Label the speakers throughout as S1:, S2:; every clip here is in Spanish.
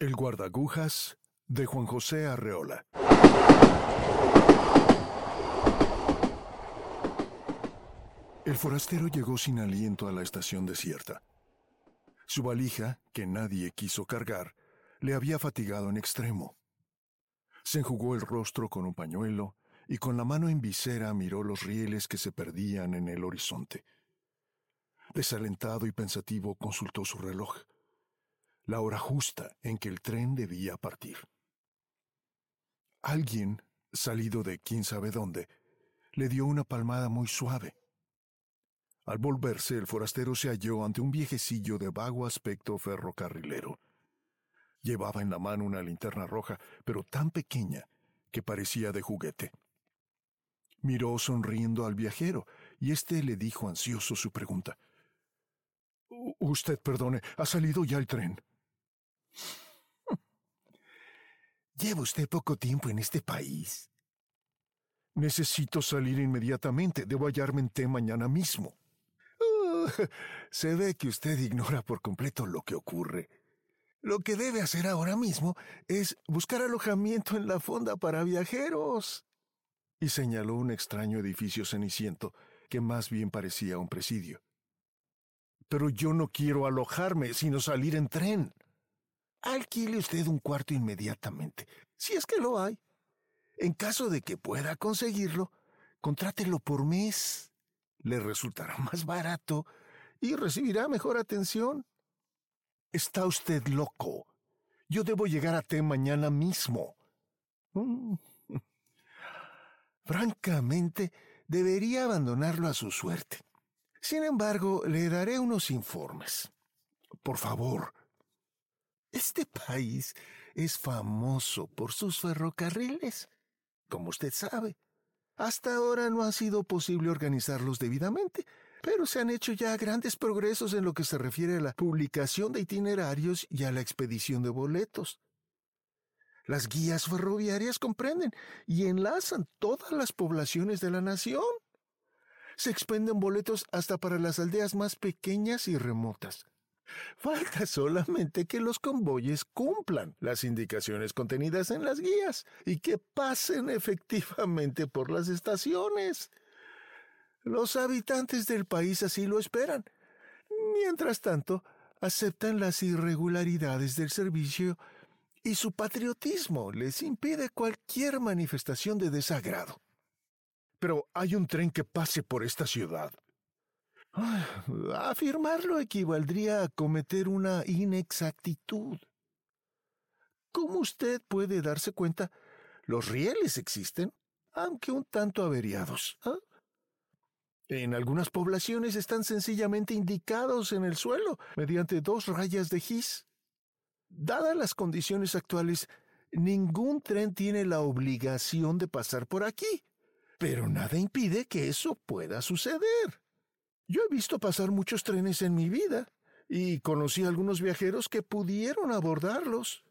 S1: El guardagujas de Juan José Arreola. El forastero llegó sin aliento a la estación desierta. Su valija, que nadie quiso cargar, le había fatigado en extremo. Se enjugó el rostro con un pañuelo y con la mano en visera miró los rieles que se perdían en el horizonte. Desalentado y pensativo consultó su reloj, la hora justa en que el tren debía partir. Alguien, salido de quién sabe dónde, le dio una palmada muy suave. Al volverse, el forastero se halló ante un viejecillo de vago aspecto ferrocarrilero. Llevaba en la mano una linterna roja, pero tan pequeña que parecía de juguete. Miró sonriendo al viajero, y éste le dijo ansioso su pregunta. Usted perdone, ¿ha salido ya el tren?
S2: Lleva usted poco tiempo en este país.
S1: Necesito salir inmediatamente. Debo hallarme en té mañana mismo.
S2: Se ve que usted ignora por completo lo que ocurre. Lo que debe hacer ahora mismo es buscar alojamiento en la fonda para viajeros.
S1: Y señaló un extraño edificio ceniciento que más bien parecía un presidio. Pero yo no quiero alojarme, sino salir en tren.
S2: Alquile usted un cuarto inmediatamente, si es que lo hay. En caso de que pueda conseguirlo, contrátelo por mes. Le resultará más barato y recibirá mejor atención.
S1: Está usted loco. Yo debo llegar a T mañana mismo.
S2: Mm. Francamente, debería abandonarlo a su suerte. Sin embargo, le daré unos informes.
S1: Por favor.
S2: Este país es famoso por sus ferrocarriles, como usted sabe. Hasta ahora no ha sido posible organizarlos debidamente, pero se han hecho ya grandes progresos en lo que se refiere a la publicación de itinerarios y a la expedición de boletos. Las guías ferroviarias comprenden y enlazan todas las poblaciones de la nación. Se expenden boletos hasta para las aldeas más pequeñas y remotas. Falta solamente que los convoyes cumplan las indicaciones contenidas en las guías y que pasen efectivamente por las estaciones. Los habitantes del país así lo esperan. Mientras tanto, aceptan las irregularidades del servicio y su patriotismo les impide cualquier manifestación de desagrado.
S1: Pero hay un tren que pase por esta ciudad.
S2: Afirmarlo equivaldría a cometer una inexactitud. Como usted puede darse cuenta, los rieles existen, aunque un tanto averiados. ¿ah? En algunas poblaciones están sencillamente indicados en el suelo mediante dos rayas de gis. Dadas las condiciones actuales, ningún tren tiene la obligación de pasar por aquí, pero nada impide que eso pueda suceder. Yo he visto pasar muchos trenes en mi vida y conocí a algunos viajeros que pudieron abordarlos.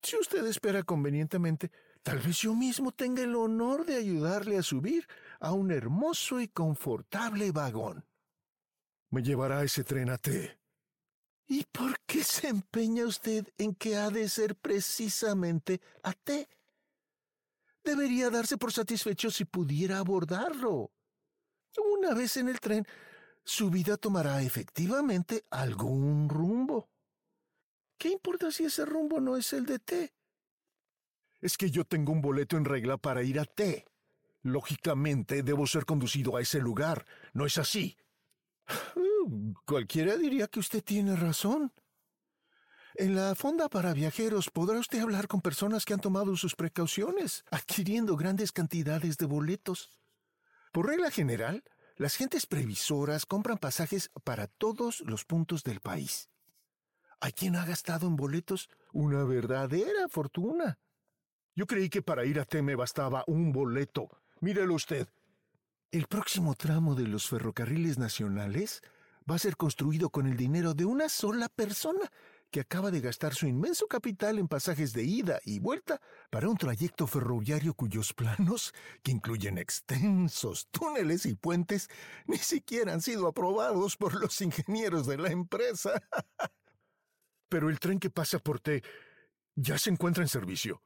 S2: Si usted espera convenientemente, tal vez yo mismo tenga el honor de ayudarle a subir a un hermoso y confortable vagón.
S1: Me llevará ese tren a T.
S2: ¿Y por qué se empeña usted en que ha de ser precisamente a T? Debería darse por satisfecho si pudiera abordarlo. Una vez en el tren, su vida tomará efectivamente algún rumbo. ¿Qué importa si ese rumbo no es el de T?
S1: Es que yo tengo un boleto en regla para ir a T. Lógicamente debo ser conducido a ese lugar. ¿No es así?
S2: Cualquiera diría que usted tiene razón. En la fonda para viajeros podrá usted hablar con personas que han tomado sus precauciones, adquiriendo grandes cantidades de boletos. Por regla general, las gentes previsoras compran pasajes para todos los puntos del país. Hay quien ha gastado en boletos una verdadera fortuna.
S1: Yo creí que para ir a T me bastaba un boleto. Mírelo usted.
S2: El próximo tramo de los ferrocarriles nacionales va a ser construido con el dinero de una sola persona que acaba de gastar su inmenso capital en pasajes de ida y vuelta para un trayecto ferroviario cuyos planos, que incluyen extensos túneles y puentes, ni siquiera han sido aprobados por los ingenieros de la empresa.
S1: Pero el tren que pasa por T ya se encuentra en servicio.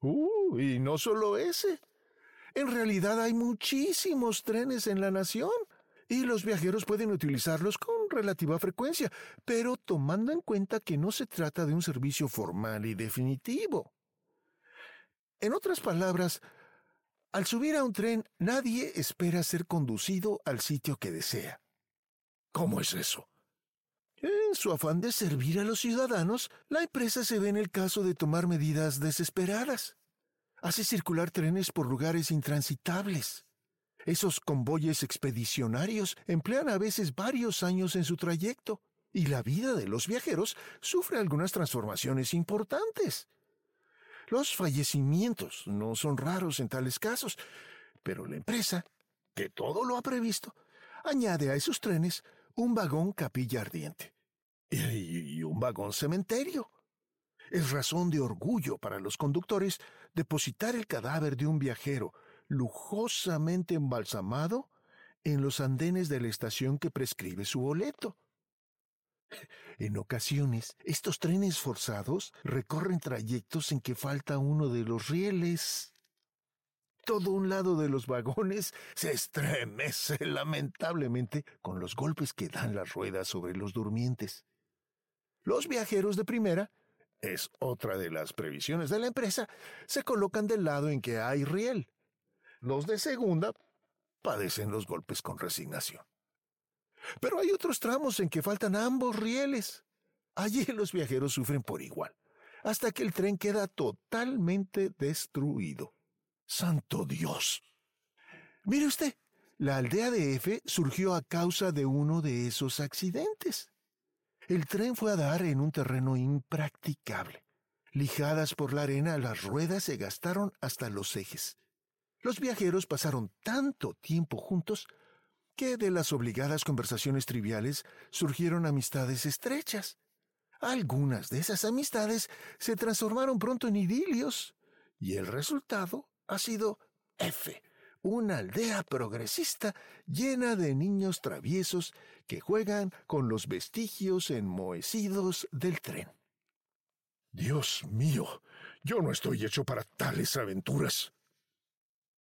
S2: Uh, y no solo ese. En realidad hay muchísimos trenes en la nación y los viajeros pueden utilizarlos con relativa frecuencia, pero tomando en cuenta que no se trata de un servicio formal y definitivo. En otras palabras, al subir a un tren nadie espera ser conducido al sitio que desea.
S1: ¿Cómo es eso?
S2: En su afán de servir a los ciudadanos, la empresa se ve en el caso de tomar medidas desesperadas. Hace circular trenes por lugares intransitables. Esos convoyes expedicionarios emplean a veces varios años en su trayecto, y la vida de los viajeros sufre algunas transformaciones importantes. Los fallecimientos no son raros en tales casos, pero la empresa, que todo lo ha previsto, añade a esos trenes un vagón capilla ardiente y, un vagón cementerio. Es razón de orgullo para los conductores depositar el cadáver de un viajero lujosamente embalsamado en los andenes de la estación que prescribe su boleto. En ocasiones, estos trenes forzados recorren trayectos en que falta uno de los rieles. Todo un lado de los vagones se estremece lamentablemente con los golpes que dan las ruedas sobre los durmientes. Los viajeros de primera, es otra de las previsiones de la empresa, se colocan del lado en que hay riel. Los de segunda padecen los golpes con resignación. Pero hay otros tramos en que faltan ambos rieles. Allí los viajeros sufren por igual, hasta que el tren queda totalmente destruido. ¡Santo Dios! Mire usted, la aldea de F surgió a causa de uno de esos accidentes. El tren fue a dar en un terreno impracticable. Lijadas por la arena, las ruedas se gastaron hasta los ejes. Los viajeros pasaron tanto tiempo juntos que de las obligadas conversaciones triviales surgieron amistades estrechas. Algunas de esas amistades se transformaron pronto en idilios, y el resultado ha sido F, una aldea progresista llena de niños traviesos que juegan con los vestigios enmohecidos del tren.
S1: Dios mío, yo no estoy hecho para tales aventuras.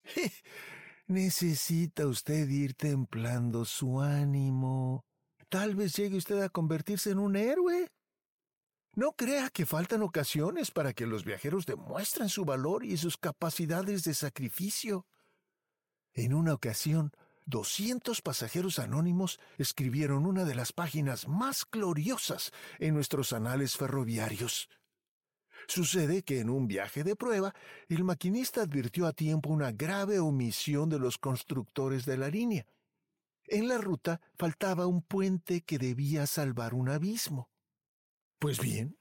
S2: Necesita usted ir templando su ánimo. Tal vez llegue usted a convertirse en un héroe. No crea que faltan ocasiones para que los viajeros demuestren su valor y sus capacidades de sacrificio. En una ocasión, doscientos pasajeros anónimos escribieron una de las páginas más gloriosas en nuestros anales ferroviarios. Sucede que en un viaje de prueba, el maquinista advirtió a tiempo una grave omisión de los constructores de la línea. En la ruta faltaba un puente que debía salvar un abismo. Pues bien,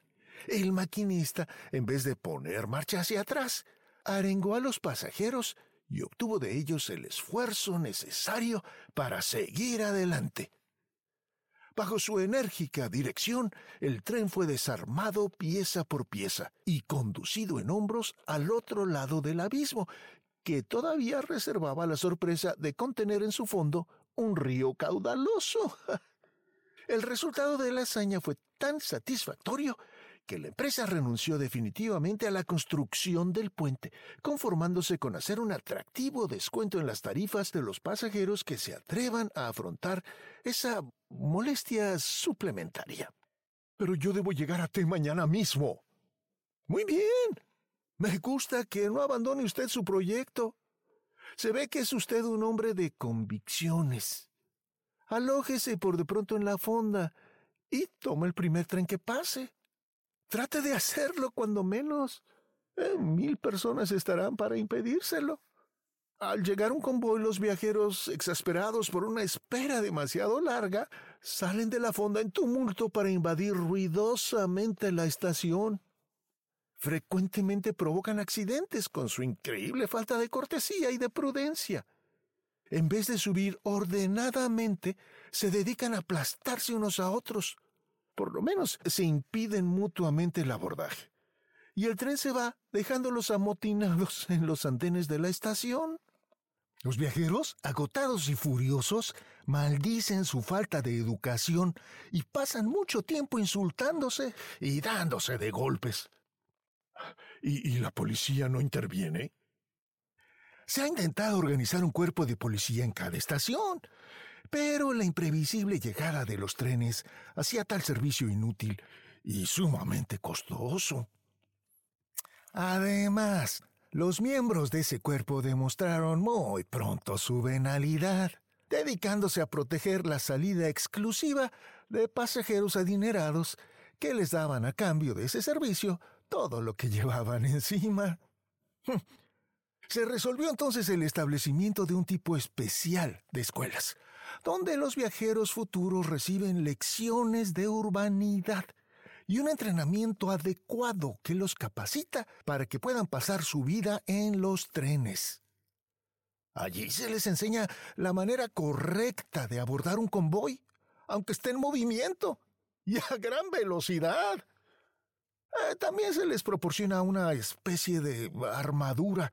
S2: el maquinista, en vez de poner marcha hacia atrás, arengó a los pasajeros y obtuvo de ellos el esfuerzo necesario para seguir adelante. Bajo su enérgica dirección, el tren fue desarmado pieza por pieza y conducido en hombros al otro lado del abismo, que todavía reservaba la sorpresa de contener en su fondo un río caudaloso. El resultado de la hazaña fue tan satisfactorio que la empresa renunció definitivamente a la construcción del puente, conformándose con hacer un atractivo descuento en las tarifas de los pasajeros que se atrevan a afrontar esa molestia suplementaria.
S1: Pero yo debo llegar a ti mañana mismo.
S2: Muy bien. Me gusta que no abandone usted su proyecto. Se ve que es usted un hombre de convicciones. Alójese por de pronto en la fonda y tome el primer tren que pase. Trate de hacerlo cuando menos. Eh, mil personas estarán para impedírselo. Al llegar un convoy, los viajeros, exasperados por una espera demasiado larga, salen de la fonda en tumulto para invadir ruidosamente la estación. Frecuentemente provocan accidentes con su increíble falta de cortesía y de prudencia. En vez de subir ordenadamente, se dedican a aplastarse unos a otros, por lo menos se impiden mutuamente el abordaje. Y el tren se va, dejándolos amotinados en los andenes de la estación. Los viajeros, agotados y furiosos, maldicen su falta de educación y pasan mucho tiempo insultándose y dándose de golpes.
S1: ¿Y, la policía no interviene?
S2: Se ha intentado organizar un cuerpo de policía en cada estación, pero la imprevisible llegada de los trenes hacía tal servicio inútil y sumamente costoso. Además, los miembros de ese cuerpo demostraron muy pronto su venalidad, dedicándose a proteger la salida exclusiva de pasajeros adinerados que les daban a cambio de ese servicio todo lo que llevaban encima. Se resolvió entonces el establecimiento de un tipo especial de escuelas, donde los viajeros futuros reciben lecciones de urbanidad y un entrenamiento adecuado que los capacita para que puedan pasar su vida en los trenes. Allí se les enseña la manera correcta de abordar un convoy, aunque esté en movimiento y a gran velocidad. Eh, también se les proporciona una especie de armadura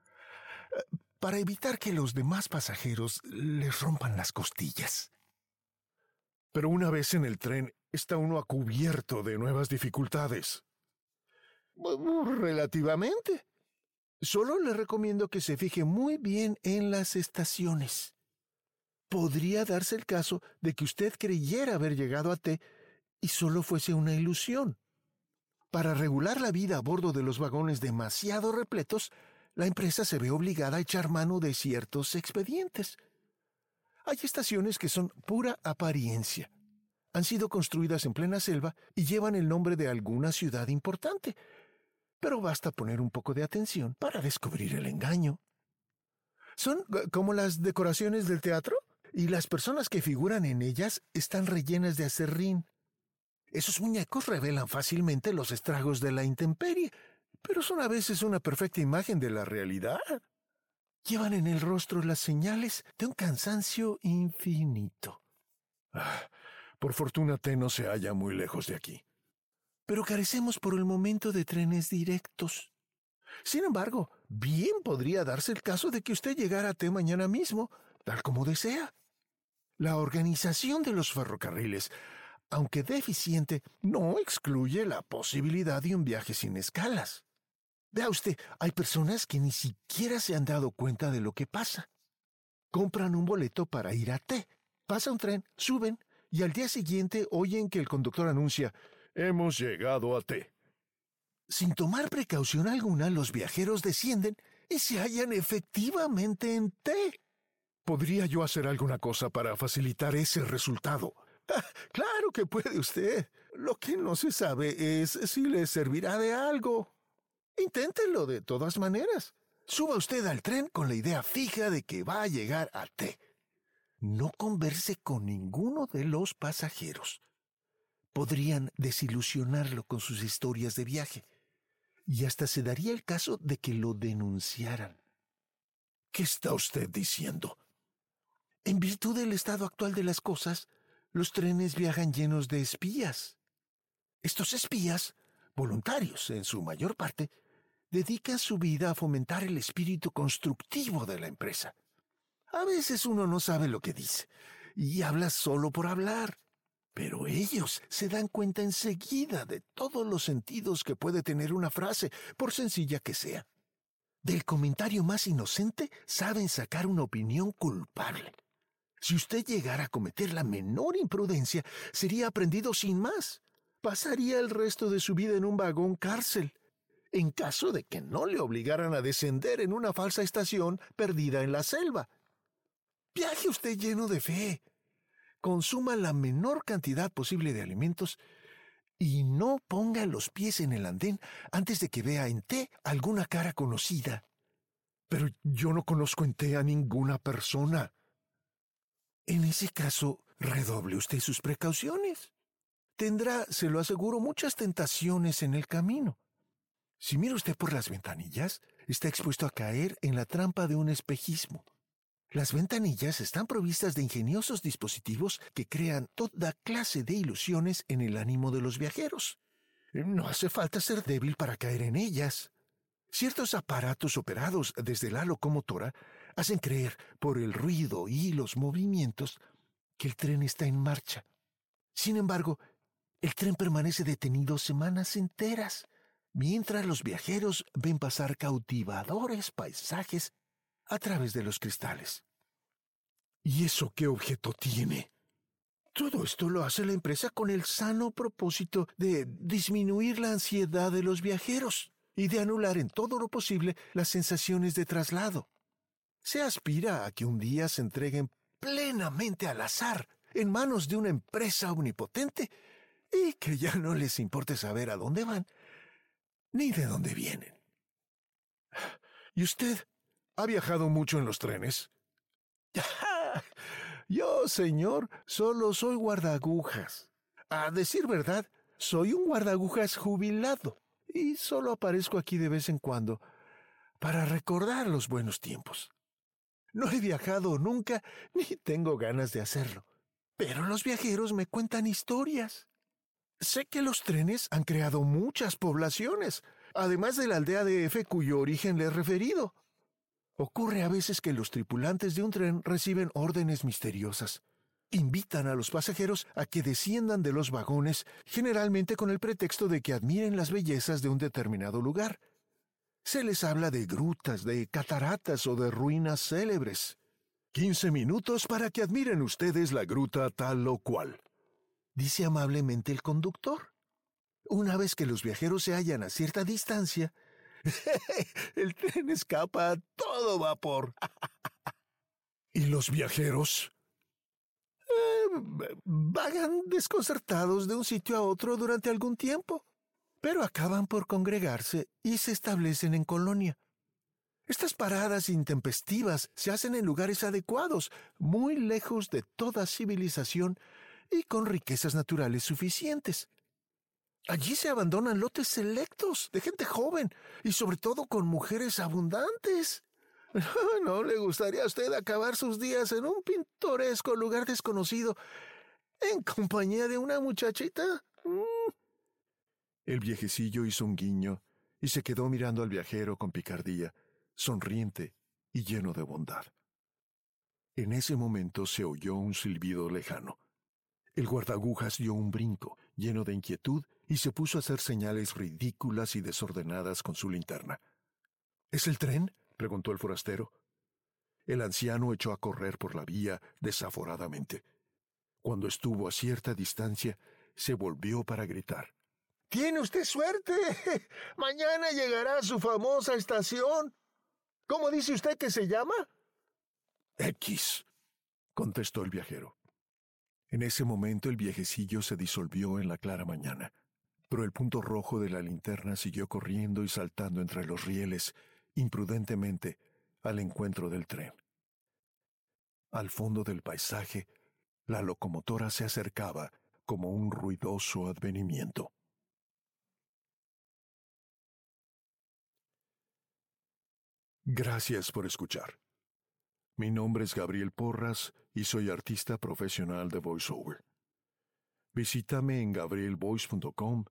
S2: eh, para evitar que los demás pasajeros les rompan las costillas.
S1: Pero una vez en el tren está uno a cubierto de nuevas dificultades.
S2: Relativamente. Solo le recomiendo que se fije muy bien en las estaciones. Podría darse el caso de que usted creyera haber llegado a T y solo fuese una ilusión. Para regular la vida a bordo de los vagones demasiado repletos, la empresa se ve obligada a echar mano de ciertos expedientes. Hay estaciones que son pura apariencia. Han sido construidas en plena selva y llevan el nombre de alguna ciudad importante. Pero basta poner un poco de atención para descubrir el engaño. Son como las decoraciones del teatro y las personas que figuran en ellas están rellenas de acerrín. Esos muñecos revelan fácilmente los estragos de la intemperie, pero son a veces una perfecta imagen de la realidad. Llevan en el rostro las señales de un cansancio infinito.
S1: Ah, por fortuna T no se halla muy lejos de aquí.
S2: Pero carecemos por el momento de trenes directos. Sin embargo, bien podría darse el caso de que usted llegara a T mañana mismo, tal como desea. La organización de los ferrocarriles aunque deficiente, no excluye la posibilidad de un viaje sin escalas. Vea usted, hay personas que ni siquiera se han dado cuenta de lo que pasa. Compran un boleto para ir a T, pasa un tren, suben y al día siguiente oyen que el conductor anuncia
S1: Hemos llegado a T.
S2: Sin tomar precaución alguna, los viajeros descienden y se hallan efectivamente en T.
S1: ¿Podría yo hacer alguna cosa para facilitar ese resultado?
S2: claro que puede usted. Lo que no se sabe es si le servirá de algo. Inténtelo de todas maneras. Suba usted al tren con la idea fija de que va a llegar a T. No converse con ninguno de los pasajeros. Podrían desilusionarlo con sus historias de viaje. Y hasta se daría el caso de que lo denunciaran.
S1: ¿Qué está usted diciendo?
S2: En virtud del estado actual de las cosas, los trenes viajan llenos de espías. Estos espías, voluntarios en su mayor parte, dedican su vida a fomentar el espíritu constructivo de la empresa. A veces uno no sabe lo que dice y habla solo por hablar, pero ellos se dan cuenta enseguida de todos los sentidos que puede tener una frase, por sencilla que sea. Del comentario más inocente saben sacar una opinión culpable. Si usted llegara a cometer la menor imprudencia, sería aprendido sin más. Pasaría el resto de su vida en un vagón cárcel, en caso de que no le obligaran a descender en una falsa estación perdida en la selva. Viaje usted lleno de fe. Consuma la menor cantidad posible de alimentos y no ponga los pies en el andén antes de que vea en té alguna cara conocida.
S1: Pero yo no conozco en té a ninguna persona.
S2: En ese caso, redoble usted sus precauciones. Tendrá, se lo aseguro, muchas tentaciones en el camino. Si mira usted por las ventanillas, está expuesto a caer en la trampa de un espejismo. Las ventanillas están provistas de ingeniosos dispositivos que crean toda clase de ilusiones en el ánimo de los viajeros. No hace falta ser débil para caer en ellas. Ciertos aparatos operados desde la locomotora hacen creer, por el ruido y los movimientos, que el tren está en marcha. Sin embargo, el tren permanece detenido semanas enteras, mientras los viajeros ven pasar cautivadores paisajes a través de los cristales.
S1: ¿Y eso qué objeto tiene?
S2: Todo esto lo hace la empresa con el sano propósito de disminuir la ansiedad de los viajeros y de anular en todo lo posible las sensaciones de traslado. Se aspira a que un día se entreguen plenamente al azar en manos de una empresa omnipotente y que ya no les importe saber a dónde van ni de dónde vienen.
S1: ¿Y usted ha viajado mucho en los trenes?
S2: Yo, señor, solo soy guardagujas. A decir verdad, soy un guardagujas jubilado y solo aparezco aquí de vez en cuando para recordar los buenos tiempos. No he viajado nunca ni tengo ganas de hacerlo, pero los viajeros me cuentan historias. Sé que los trenes han creado muchas poblaciones, además de la aldea de F cuyo origen le he referido. Ocurre a veces que los tripulantes de un tren reciben órdenes misteriosas. Invitan a los pasajeros a que desciendan de los vagones, generalmente con el pretexto de que admiren las bellezas de un determinado lugar. Se les habla de grutas, de cataratas o de ruinas célebres.
S1: Quince minutos para que admiren ustedes la gruta tal o cual,
S2: dice amablemente el conductor. Una vez que los viajeros se hallan a cierta distancia, el tren escapa a todo vapor.
S1: ¿Y los viajeros?
S2: Eh, vagan desconcertados de un sitio a otro durante algún tiempo, pero acaban por congregarse y se establecen en colonia. Estas paradas intempestivas se hacen en lugares adecuados, muy lejos de toda civilización y con riquezas naturales suficientes. Allí se abandonan lotes selectos de gente joven y sobre todo con mujeres abundantes. ¿No le gustaría a usted acabar sus días en un pintoresco lugar desconocido en compañía de una muchachita? Mm.
S1: El viejecillo hizo un guiño y se quedó mirando al viajero con picardía, sonriente y lleno de bondad. En ese momento se oyó un silbido lejano. El guardagujas dio un brinco, lleno de inquietud, y se puso a hacer señales ridículas y desordenadas con su linterna. ¿Es el tren? preguntó el forastero. El anciano echó a correr por la vía desaforadamente. Cuando estuvo a cierta distancia, se volvió para gritar.
S2: Tiene usted suerte. Mañana llegará a su famosa estación. ¿Cómo dice usted que se llama?
S1: X, contestó el viajero. En ese momento el viejecillo se disolvió en la clara mañana, pero el punto rojo de la linterna siguió corriendo y saltando entre los rieles, imprudentemente, al encuentro del tren. Al fondo del paisaje, la locomotora se acercaba como un ruidoso advenimiento. Gracias por escuchar. Mi nombre es Gabriel Porras y soy artista profesional de voiceover. Visítame en gabrielvoice.com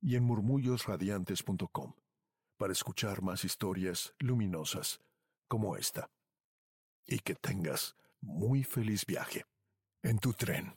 S1: y en murmullosradiantes.com para escuchar más historias luminosas como esta. Y que tengas muy feliz viaje en tu tren.